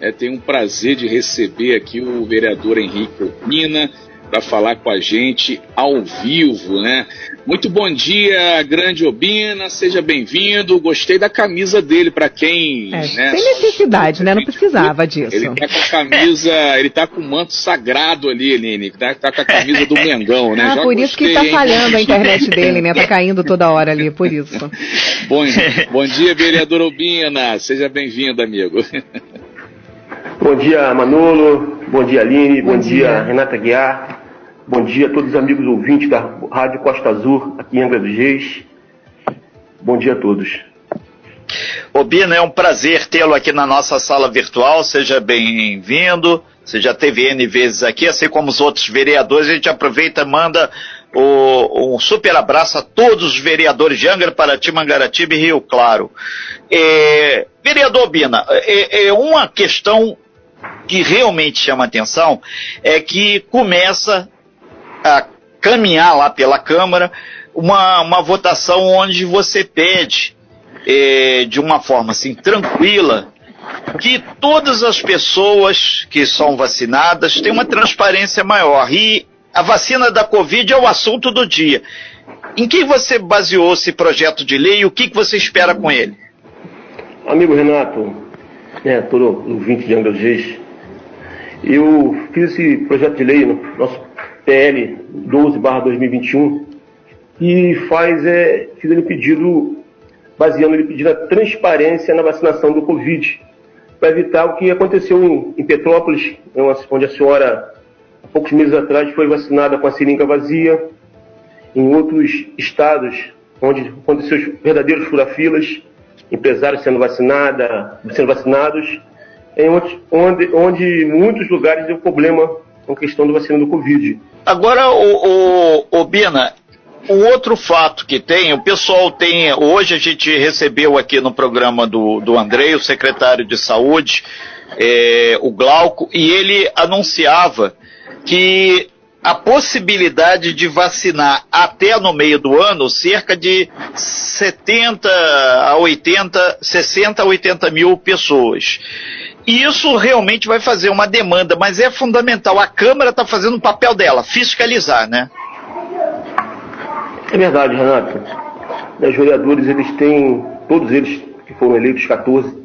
É, tenho um prazer de receber aqui o vereador Henrique Opina para falar com a gente ao vivo, né? Muito bom dia, grande Obina, seja bem-vindo. Gostei da camisa dele para quem. É, né, tem necessidade, né? Não precisava disso. Ele tá com a camisa, ele tá com o manto sagrado ali, Aline. Tá, tá com a camisa do Mengão, né? Ah, Já por gostei, isso que tá falhando a internet dele, né? Tá caindo toda hora ali, por isso. bom, bom dia, vereador Obina. Seja bem-vindo, amigo. Bom dia, Manolo. Bom dia, Aline. Bom, bom dia. dia, Renata Guiar. Bom dia a todos os amigos ouvintes da Rádio Costa Azul, aqui em Angra dos Reis. Bom dia a todos. Obina, é um prazer tê-lo aqui na nossa sala virtual. Seja bem-vindo. Você já teve N vezes aqui, assim como os outros vereadores. A gente aproveita e manda o, um super abraço a todos os vereadores de Angra, Paraty, Mangaratiba e Rio Claro. É, vereador Obina, é, é uma questão que realmente chama atenção é que começa a caminhar lá pela Câmara uma, uma votação onde você pede, é, de uma forma assim tranquila, que todas as pessoas que são vacinadas tenham uma transparência maior. E a vacina da Covid é o assunto do dia. Em que você baseou esse projeto de lei e o que, que você espera com ele? Amigo Renato, é, todo ouvinte de Angra Reis, eu fiz esse projeto de lei no nosso PL 12/2021 e faz é fiz ele pedido baseando ele pedindo a transparência na vacinação do Covid para evitar o que aconteceu em, em Petrópolis, onde a senhora há poucos meses atrás foi vacinada com a seringa vazia, em outros estados onde aconteceu os verdadeiros furafilas, empresários sendo vacinada, sendo vacinados, em onde, onde, onde muitos lugares deu problema com a questão da vacina do Covid. Agora, o, o, o Bina, o outro fato que tem, o pessoal tem, hoje a gente recebeu aqui no programa do, do Andrei, o secretário de saúde, é, o Glauco, e ele anunciava que a possibilidade de vacinar até no meio do ano cerca de 70 a 80, 60 a 80 mil pessoas. E isso realmente vai fazer uma demanda, mas é fundamental. A Câmara está fazendo o papel dela, fiscalizar, né? É verdade, Renato. Os vereadores, eles têm, todos eles que foram eleitos, 14,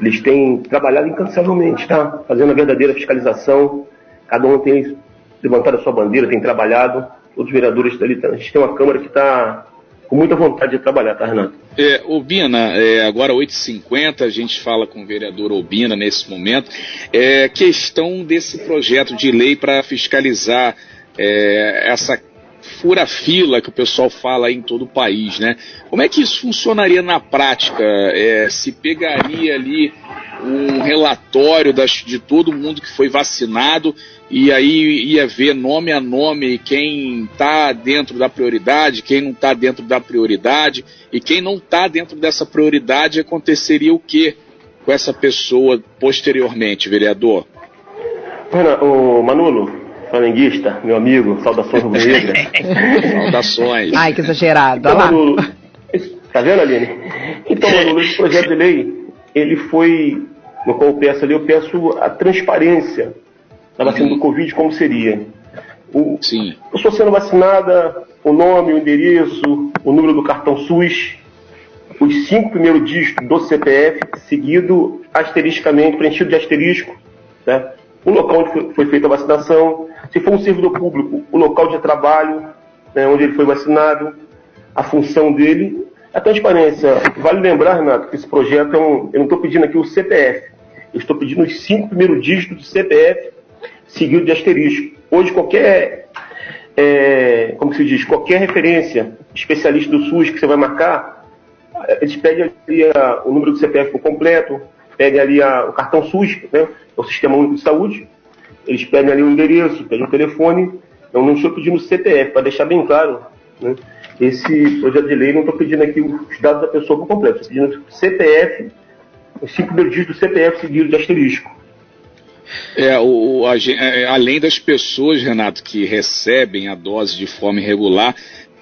eles têm trabalhado incansavelmente, tá? Fazendo a verdadeira fiscalização. Cada um tem levantado a sua bandeira, tem trabalhado. Todos os vereadores ali, a gente tem uma Câmara que está com muita vontade de trabalhar, tá, Renato? É, Obina, é, agora 8h50, a gente fala com o vereador Obina nesse momento. É, questão desse projeto de lei para fiscalizar é, essa fura-fila que o pessoal fala em todo o país, né? Como é que isso funcionaria na prática? É, se pegaria ali um relatório das, de todo mundo que foi vacinado e aí ia ver nome a nome quem está dentro da prioridade, quem não está dentro da prioridade, e quem não está dentro dessa prioridade aconteceria o que com essa pessoa posteriormente, vereador? O Manolo, flamenguista, meu amigo, saudações rubro-negras. saudações. Ai, que exagerado. Então, Manolo, tá vendo, Aline? Então, Manolo, esse projeto de lei, ele foi, no qual eu peço ali, eu peço a transparência da vacina do Covid, como seria? O, Sim. Eu estou sendo vacinada, o nome, o endereço, o número do cartão SUS, os cinco primeiros dígitos do CPF, seguido asteriscamente, preenchido de asterisco, né? o local onde foi, foi feita a vacinação, se for um servidor público, o local de trabalho, né, onde ele foi vacinado, a função dele, a transparência. Vale lembrar, Renato, que esse projeto é um. Eu não estou pedindo aqui o CPF, eu estou pedindo os cinco primeiros dígitos do CPF seguido de asterisco. Hoje, qualquer, é, como se diz, qualquer referência especialista do SUS que você vai marcar, eles pedem ali a, o número do CPF completo, pedem ali a, o cartão SUS, né, o Sistema Único de Saúde, eles pedem ali o endereço, pedem o telefone. Eu não estou pedindo CPF, para deixar bem claro, né, esse projeto de lei não estou pedindo aqui os dados da pessoa por completo, estou pedindo CPF, os cinco primeiros dígitos do CPF seguido de asterisco. É, o, a, é, além das pessoas, Renato, que recebem a dose de forma irregular,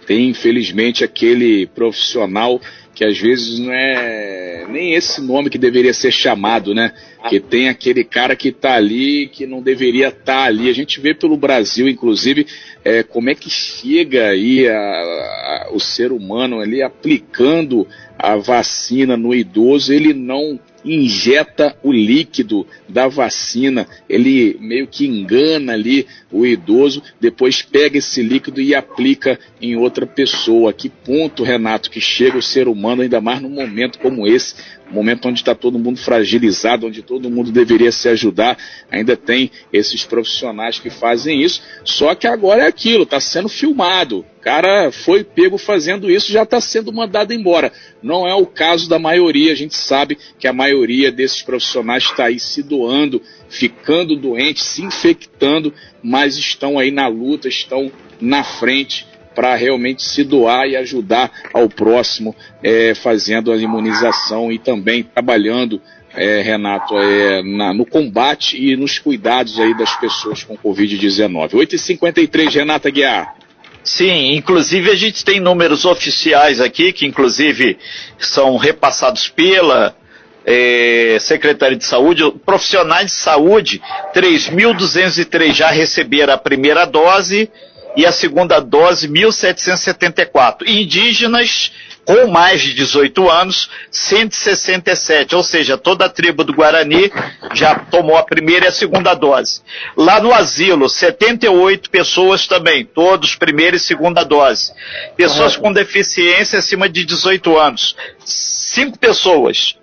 tem infelizmente aquele profissional que às vezes não é nem esse nome que deveria ser chamado, né? que tem aquele cara que está ali que não deveria estar tá ali. A gente vê pelo Brasil, inclusive, é, como é que chega aí a, a, o ser humano ali aplicando a vacina no idoso, ele não injeta o líquido da vacina, ele meio que engana ali o idoso, depois pega esse líquido e aplica em outra pessoa. Que ponto, Renato, que chega o ser humano, ainda mais num momento como esse, momento onde está todo mundo fragilizado, onde todo mundo deveria se ajudar, ainda tem esses profissionais que fazem isso, só que agora é aquilo, está sendo filmado. O cara foi pego fazendo isso, já está sendo mandado embora. Não é o caso da maioria, a gente sabe que a maioria desses profissionais está aí se doando, ficando doentes, se infectando, mas estão aí na luta, estão na frente para realmente se doar e ajudar ao próximo, é, fazendo a imunização e também trabalhando, é, Renato, é, na, no combate e nos cuidados aí das pessoas com Covid-19. 8h53, Renata Guiar. Sim, inclusive a gente tem números oficiais aqui, que inclusive são repassados pela é, Secretaria de Saúde. Profissionais de saúde, 3.203 já receberam a primeira dose, e a segunda dose 1.774. Indígenas com mais de 18 anos, 167, ou seja, toda a tribo do Guarani já tomou a primeira e a segunda dose. Lá no asilo, 78 pessoas também, todos primeira e segunda dose. Pessoas com deficiência acima de 18 anos, 5 pessoas.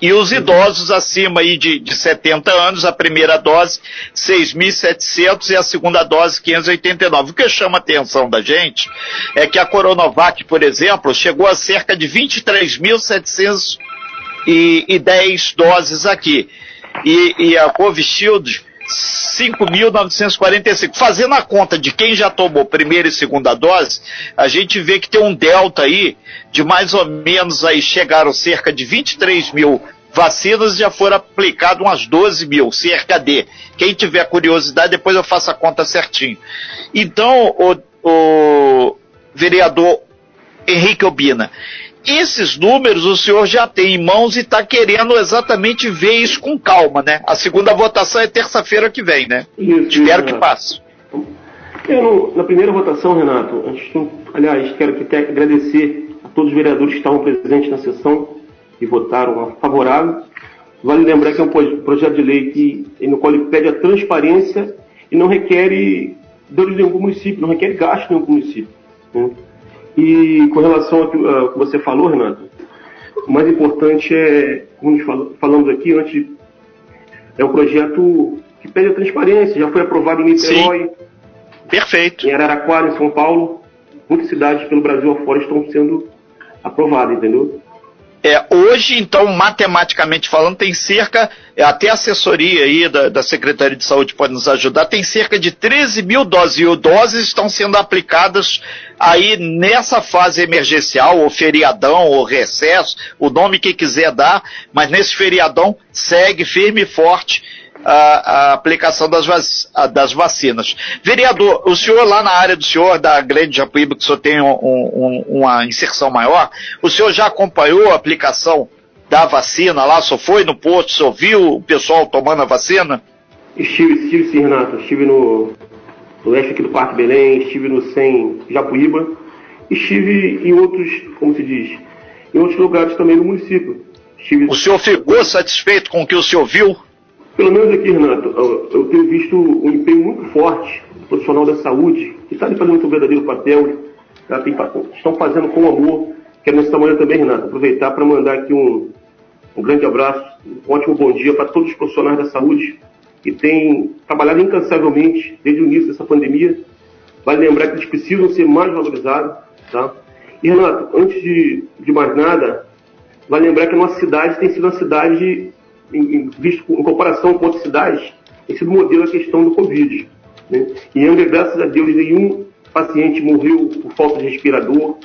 E os idosos acima aí de, de 70 anos, a primeira dose 6.700 e a segunda dose 589. O que chama a atenção da gente é que a Coronavac, por exemplo, chegou a cerca de 23.710 doses aqui. E, e a Covishield 5.945. Fazendo a conta de quem já tomou primeira e segunda dose, a gente vê que tem um delta aí de mais ou menos aí chegaram cerca de 23 mil vacinas já foram aplicadas umas 12 mil, cerca de. Quem tiver curiosidade, depois eu faço a conta certinho. Então, o, o vereador Henrique Obina, esses números o senhor já tem em mãos e está querendo exatamente ver isso com calma, né? A segunda votação é terça-feira que vem, né? Isso, Espero isso, que passe. Eu, na primeira votação, Renato, aliás, quero que agradecer a todos os vereadores que estavam presentes na sessão e votaram favorável. Vale lembrar que é um projeto de lei que, no qual ele pede a transparência e não requer dano de nenhum município, não requer gasto em nenhum município. Né? E com relação ao que, uh, que você falou, Renato, o mais importante é, como falamos aqui antes, é um projeto que pede a transparência, já foi aprovado em Niterói. Sim. Perfeito. Em Araraquara, em São Paulo. Muitas cidades pelo Brasil afora estão sendo aprovadas, entendeu? É, hoje, então, matematicamente falando, tem cerca, é, até a assessoria aí da, da, Secretaria de Saúde pode nos ajudar, tem cerca de 13 mil doses, e doses estão sendo aplicadas aí nessa fase emergencial, ou feriadão, ou recesso, o nome que quiser dar, mas nesse feriadão segue firme e forte a, a aplicação das, vac, das, vacinas. Vereador, o senhor lá na área do senhor, da Grande Japuíba, que o senhor tem um, um, uma inserção maior, o senhor já acompanhou a aplicação da vacina lá, só foi no posto, só viu o pessoal tomando a vacina? Estive, estive sim, Renato. Estive no, no leste aqui do Parque Belém, estive no SEM Japuíba, estive em outros, como se diz, em outros lugares também no município. Estive... O senhor ficou satisfeito com o que o senhor viu? Pelo menos aqui, Renato, eu tenho visto um empenho muito forte do profissional da saúde, que está fazendo um verdadeiro papel, tá? Tem, estão fazendo com amor. Quero nessa manhã também, Renato, aproveitar para mandar aqui um, um grande abraço, um ótimo bom dia para todos os profissionais da saúde que têm trabalhado incansavelmente desde o início dessa pandemia. Vale lembrar que eles precisam ser mais valorizados. Tá? E, Renato, antes de, de mais nada, vale lembrar que a nossa cidade tem sido uma cidade em, em, visto em comparação com outras cidades, tem sido modelo a questão do Covid. Né? E ainda, graças a Deus, nenhum paciente morreu por falta de respirador.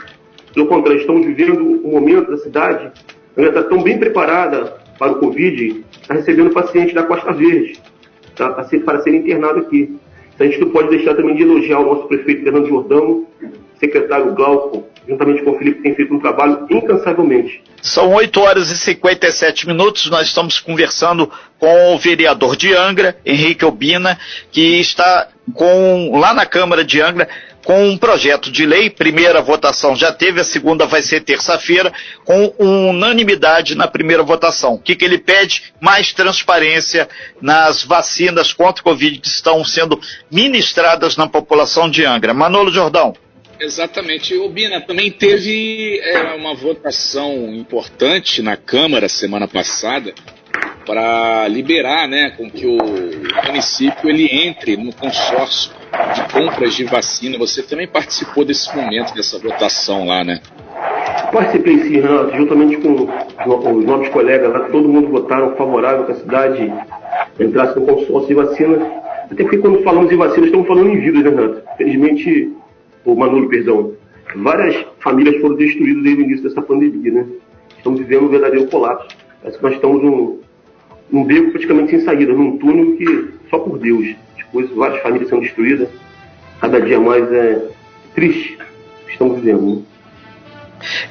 Pelo contrário, estamos vivendo um momento da cidade ainda está tão bem preparada para o Covid, está recebendo paciente da Costa Verde tá? para ser internado aqui. Então, a gente não pode deixar também de elogiar o nosso prefeito Fernando Jordão, secretário Glauco, juntamente com o Felipe, tem feito um trabalho incansavelmente. São 8 horas e 57 minutos. Nós estamos conversando com o vereador de Angra, Henrique Obina, que está com, lá na Câmara de Angra com um projeto de lei. Primeira votação já teve, a segunda vai ser terça-feira, com unanimidade na primeira votação. O que, que ele pede? Mais transparência nas vacinas contra o Covid que estão sendo ministradas na população de Angra. Manolo Jordão. Exatamente. O Bina também teve é, uma votação importante na Câmara semana passada para liberar, né, com que o município ele entre no consórcio de compras de vacina. Você também participou desse momento, dessa votação lá, né? Participei sim, Renato, juntamente com os novos colegas lá, todo mundo votaram favorável que a cidade entrasse no consórcio de vacina. Até porque quando falamos em vacina, estamos falando em vidas, né, Renato? Felizmente, o Manolo, perdão, várias famílias foram destruídas desde o início dessa pandemia, né? Estamos vivendo um verdadeiro colapso. Parece que nós estamos num, num beco praticamente sem saída, num túnel que só por Deus. Depois várias famílias são destruídas. Cada dia mais é triste o que estamos vivendo. Né?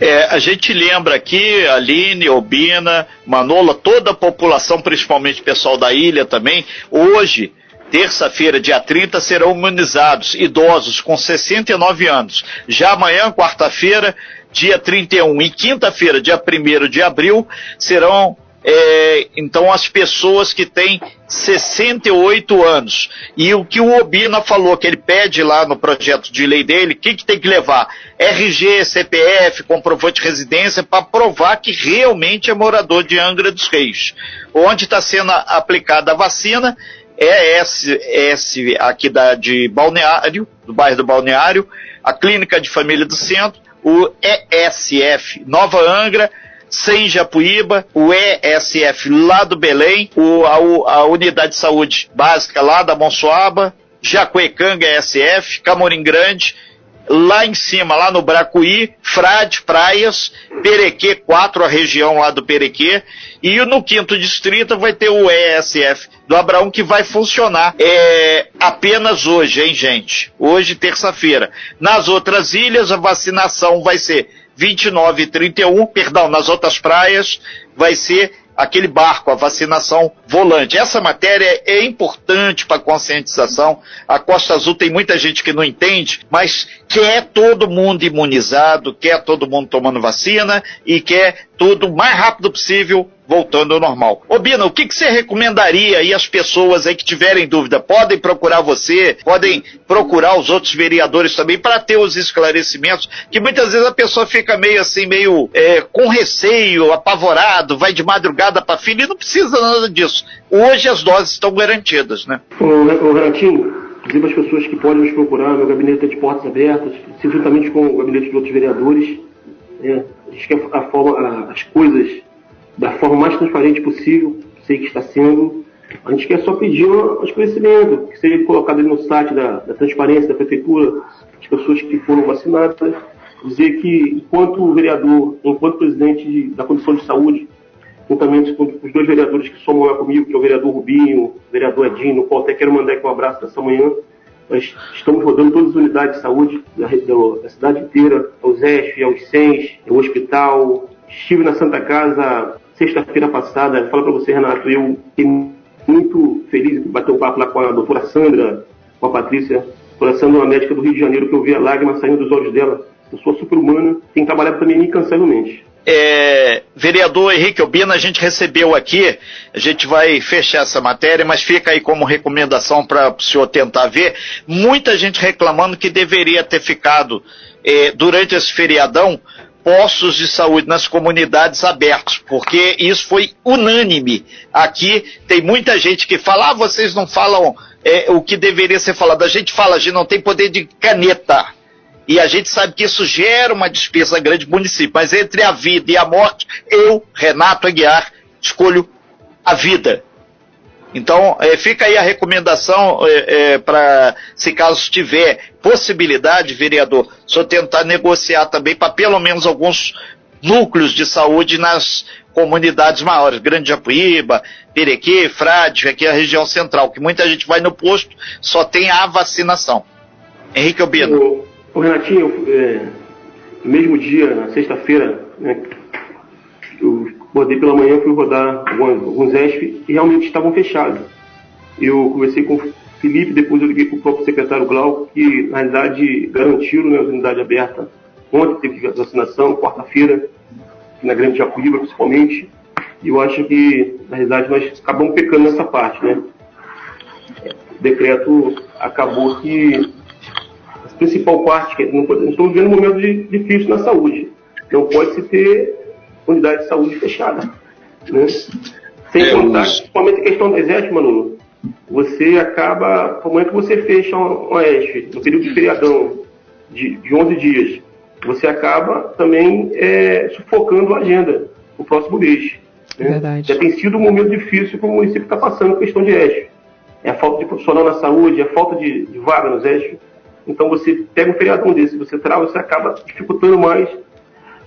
É, a gente lembra aqui, Aline, Obina, Manola, toda a população, principalmente o pessoal da ilha também, hoje Terça-feira, dia 30, serão imunizados idosos com 69 anos. Já amanhã, quarta-feira, dia 31 e quinta-feira, dia 1 de abril, serão é, então as pessoas que têm 68 anos. E o que o Obina falou, que ele pede lá no projeto de lei dele, o que, que tem que levar? RG, CPF, comprovante de residência, para provar que realmente é morador de Angra dos Reis. Onde está sendo aplicada a vacina ES aqui da, de Balneário, do bairro do Balneário, a Clínica de Família do Centro, o ESF Nova Angra, sem Japuíba, o ESF lá do Belém, o, a, a Unidade de Saúde Básica lá da Monsoaba, Jacuecanga ESF, Camorim Grande, lá em cima, lá no Bracuí, Frade, Praias, Perequê 4, a região lá do Perequê, e no quinto distrito vai ter o ESF do Abraão que vai funcionar é, apenas hoje, hein, gente? Hoje, terça-feira. Nas outras ilhas, a vacinação vai ser 29 e 31, perdão, nas outras praias vai ser aquele barco, a vacinação volante. Essa matéria é importante para a conscientização. A Costa Azul tem muita gente que não entende, mas quer todo mundo imunizado, quer todo mundo tomando vacina e quer tudo o mais rápido possível voltando ao normal. Ô Bina, o que, que você recomendaria aí às pessoas aí que tiverem dúvida? Podem procurar você, podem procurar os outros vereadores também para ter os esclarecimentos, que muitas vezes a pessoa fica meio assim, meio é, com receio, apavorado, vai de madrugada para filha e não precisa nada disso. Hoje as doses estão garantidas, né? Ô, ô Renatinho, inclusive as pessoas que podem nos procurar, meu gabinete é de portas abertas, juntamente com o gabinete de outros vereadores, é, a gente quer a forma, as coisas da forma mais transparente possível, sei que está sendo. A gente quer só pedir um esclarecimento, que seja colocado no site da, da transparência da prefeitura, as pessoas que foram vacinadas, dizer que enquanto vereador, enquanto presidente da Comissão de Saúde, juntamente com os dois vereadores que somam lá comigo, que é o vereador Rubinho, o vereador Edinho, no qual até quero mandar aqui um abraço nessa manhã, nós estamos rodando todas as unidades de saúde da, da, da cidade inteira, aos ESF, aos SENS, o hospital. Estive na Santa Casa sexta-feira passada, falo para você, Renato, eu fiquei muito feliz de bater um papo lá com a doutora Sandra, com a Patrícia, a Sandra, uma médica do Rio de Janeiro, que eu vi a lágrima saindo dos olhos dela. Pessoa super-humana, tem trabalhado também incansavelmente. É, vereador Henrique Obina, a gente recebeu aqui, a gente vai fechar essa matéria, mas fica aí como recomendação para o senhor tentar ver. Muita gente reclamando que deveria ter ficado é, durante esse feriadão postos de saúde nas comunidades abertos, porque isso foi unânime. Aqui tem muita gente que fala, ah, vocês não falam é, o que deveria ser falado. A gente fala, a gente não tem poder de caneta. E a gente sabe que isso gera uma despesa grande do município. Mas entre a vida e a morte, eu, Renato Aguiar, escolho a vida. Então, é, fica aí a recomendação é, é, para, se caso tiver possibilidade, vereador, só tentar negociar também para pelo menos alguns núcleos de saúde nas comunidades maiores, Grande Japuíba, Perequê, Frade, aqui a região central, que muita gente vai no posto, só tem a vacinação. Henrique Albino. O Renatinho, eu, é, no mesmo dia, na sexta-feira, né, rodei pela manhã, fui rodar alguns, alguns ESP e realmente estavam fechados. Eu conversei com o Felipe, depois eu liguei para o próprio secretário Glauco, que na realidade garantiram né, a unidade aberta. Ontem teve vacinação, quarta-feira, na Grande Jacuíba principalmente. E eu acho que, na realidade, nós acabamos pecando nessa parte, né? O decreto acabou que a principal parte, que não, pode, estamos vivendo um momento de, difícil na saúde. Não pode se ter unidade de saúde fechada. Né? Sem é, contar, principalmente a questão do exército, Manu, você acaba, no momento que você fecha um oeste, no período de feriadão de, de 11 dias, você acaba também é, sufocando a agenda o próximo mês. Né? Já tem sido um momento difícil que o município está passando questão de eixo. É a falta de profissional na saúde, é a falta de, de vaga nos. Então você pega um feriadão desse, você trava, você acaba dificultando mais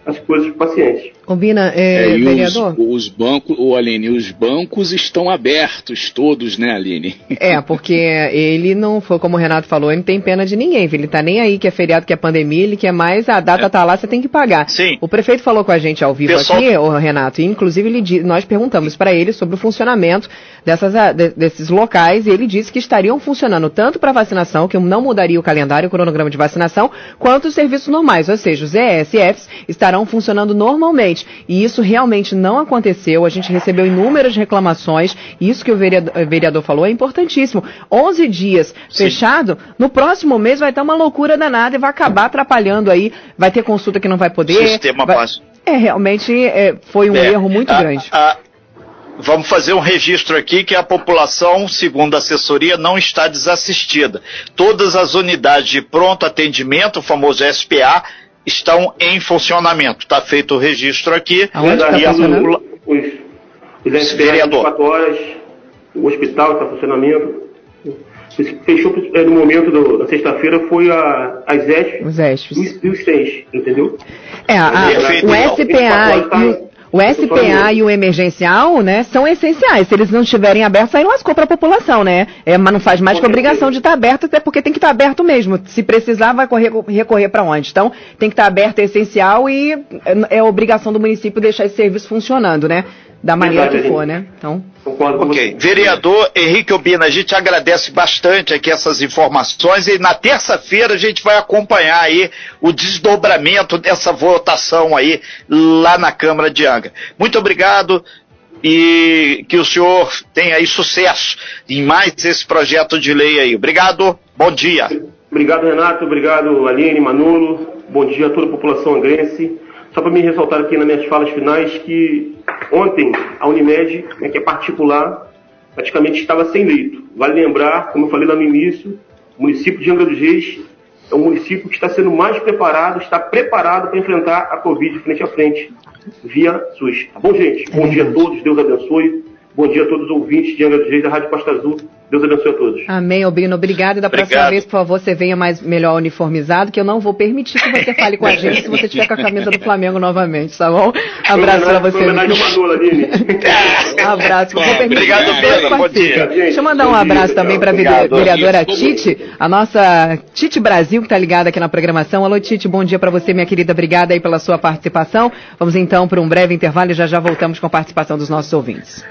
as coisas para o paciente. Combina, é, é, vereador? Os, os bancos, o Aline, os bancos estão abertos todos, né, Aline? É, porque ele não foi, como o Renato falou, ele não tem pena de ninguém, ele tá nem aí que é feriado, que é pandemia, ele quer mais, a data é. tá lá, você tem que pagar. Sim. O prefeito falou com a gente ao vivo Pessoal... aqui, o Renato, e inclusive ele, nós perguntamos para ele sobre o funcionamento dessas, de, desses locais, e ele disse que estariam funcionando tanto para vacinação, que não mudaria o calendário, o cronograma de vacinação, quanto os serviços normais, ou seja, os ESFs estarão funcionando normalmente. E isso realmente não aconteceu. A gente recebeu inúmeras reclamações. Isso que o vereador, o vereador falou é importantíssimo. 11 dias Sim. fechado, no próximo mês vai estar uma loucura danada e vai acabar atrapalhando aí. Vai ter consulta que não vai poder. Sistema vai... É, realmente é, foi um é, erro muito a, grande. A, vamos fazer um registro aqui que a população, segundo a assessoria, não está desassistida. Todas as unidades de pronto atendimento, o famoso SPA, estão em funcionamento. Está feito o registro aqui. Aonde está funcionando? Os, os vereador. horas, o hospital está funcionamento. Fechou é, no momento do, da sexta-feira foi a, as ESP os ESPs. e os TENS, entendeu? É, a, a, o SPA o SPA e o emergencial, né, são essenciais. Se eles não estiverem abertos, aí lascou para a população, né? É, mas não faz mais que obrigação de estar tá aberto, até porque tem que estar tá aberto mesmo. Se precisar, vai correr, recorrer para onde? Então, tem que estar tá aberto, é essencial e é, é obrigação do município deixar esse serviço funcionando, né? Da maneira que for, né? Então. Concordo ok. Vereador Henrique Obina, a gente agradece bastante aqui essas informações e na terça-feira a gente vai acompanhar aí o desdobramento dessa votação aí lá na Câmara de Angra. Muito obrigado e que o senhor tenha aí sucesso em mais esse projeto de lei aí. Obrigado, bom dia. Obrigado, Renato. Obrigado, Aline, Manolo. Bom dia a toda a população angrense. Só para me ressaltar aqui nas minhas falas finais que ontem a Unimed, né, que é particular, praticamente estava sem leito. Vale lembrar, como eu falei lá no início, o município de Angra dos Reis é um município que está sendo mais preparado, está preparado para enfrentar a Covid frente a frente, via SUS. Tá bom, gente? Bom dia a todos, Deus abençoe. Bom dia a todos os ouvintes de Angra dos Reis da Rádio Costa Azul. Deus abençoe a todos. Amém, Albino. Obrigado. E da Obrigado. próxima vez, por favor, você venha mais melhor uniformizado, que eu não vou permitir que você fale com a gente se você tiver com a camisa do Flamengo novamente, tá bom? Abraço para você. abraço. Vou permitir Obrigado, Pedro. Bom dia. Deixa eu mandar um abraço também para a vereadora Tite, a nossa Tite Brasil, que está ligada aqui na programação. Alô, Tite, bom dia para você, minha querida. Obrigada aí pela sua participação. Vamos então para um breve intervalo e já já voltamos com a participação dos nossos ouvintes.